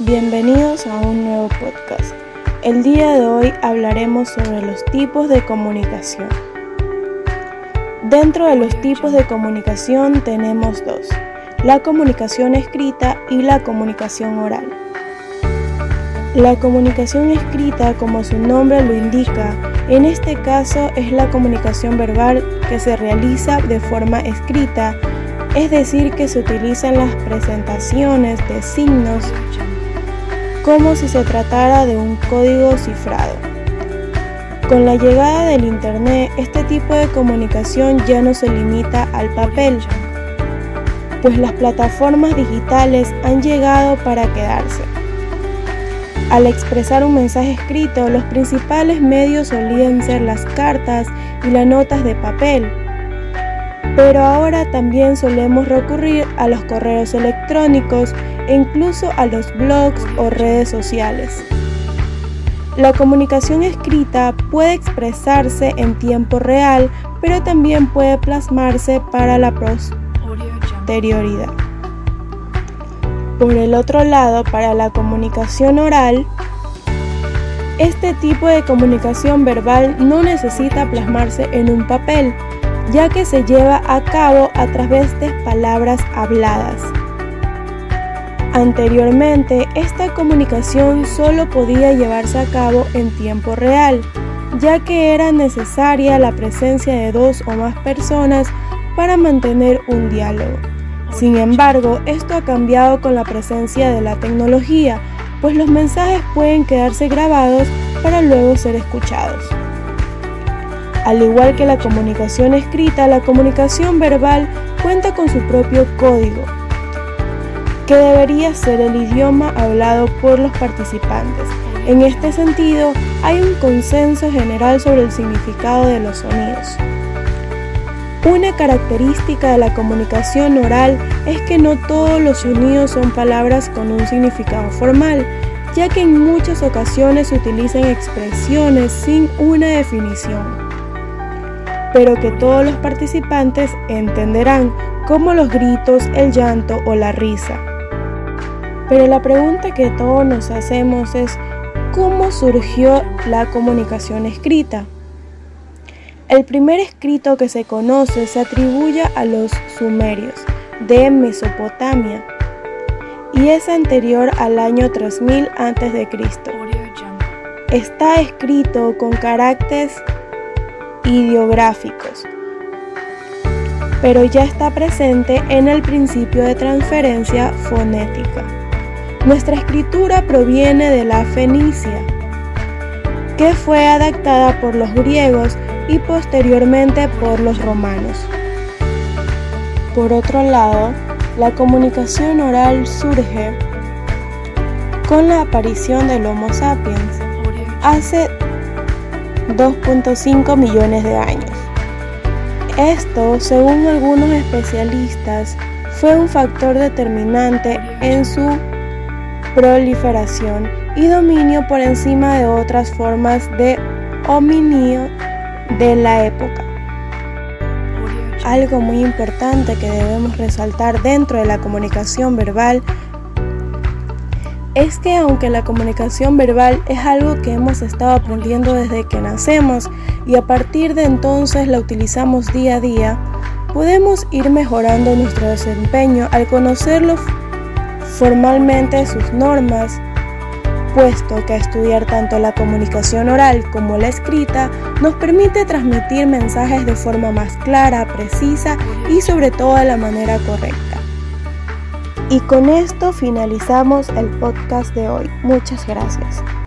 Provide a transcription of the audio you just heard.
Bienvenidos a un nuevo podcast. El día de hoy hablaremos sobre los tipos de comunicación. Dentro de los tipos de comunicación tenemos dos, la comunicación escrita y la comunicación oral. La comunicación escrita, como su nombre lo indica, en este caso es la comunicación verbal que se realiza de forma escrita, es decir, que se utilizan las presentaciones de signos como si se tratara de un código cifrado. Con la llegada del Internet, este tipo de comunicación ya no se limita al papel, pues las plataformas digitales han llegado para quedarse. Al expresar un mensaje escrito, los principales medios solían ser las cartas y las notas de papel, pero ahora también solemos recurrir a los correos electrónicos e incluso a los blogs o redes sociales. La comunicación escrita puede expresarse en tiempo real, pero también puede plasmarse para la posterioridad. Por el otro lado, para la comunicación oral, este tipo de comunicación verbal no necesita plasmarse en un papel, ya que se lleva a cabo a través de palabras habladas. Anteriormente, esta comunicación solo podía llevarse a cabo en tiempo real, ya que era necesaria la presencia de dos o más personas para mantener un diálogo. Sin embargo, esto ha cambiado con la presencia de la tecnología, pues los mensajes pueden quedarse grabados para luego ser escuchados. Al igual que la comunicación escrita, la comunicación verbal cuenta con su propio código, que debería ser el idioma hablado por los participantes. En este sentido, hay un consenso general sobre el significado de los sonidos. Una característica de la comunicación oral es que no todos los sonidos son palabras con un significado formal, ya que en muchas ocasiones se utilizan expresiones sin una definición, pero que todos los participantes entenderán como los gritos, el llanto o la risa. Pero la pregunta que todos nos hacemos es, ¿cómo surgió la comunicación escrita? El primer escrito que se conoce se atribuye a los sumerios de Mesopotamia y es anterior al año 3000 a.C. Está escrito con caracteres ideográficos, pero ya está presente en el principio de transferencia fonética. Nuestra escritura proviene de la fenicia, que fue adaptada por los griegos y posteriormente por los romanos. Por otro lado, la comunicación oral surge con la aparición del Homo sapiens hace 2.5 millones de años. Esto, según algunos especialistas, fue un factor determinante en su proliferación y dominio por encima de otras formas de hominio de la época. Algo muy importante que debemos resaltar dentro de la comunicación verbal es que aunque la comunicación verbal es algo que hemos estado aprendiendo desde que nacemos y a partir de entonces la utilizamos día a día, podemos ir mejorando nuestro desempeño al conocerlo formalmente sus normas, puesto que estudiar tanto la comunicación oral como la escrita nos permite transmitir mensajes de forma más clara, precisa y sobre todo de la manera correcta. Y con esto finalizamos el podcast de hoy. Muchas gracias.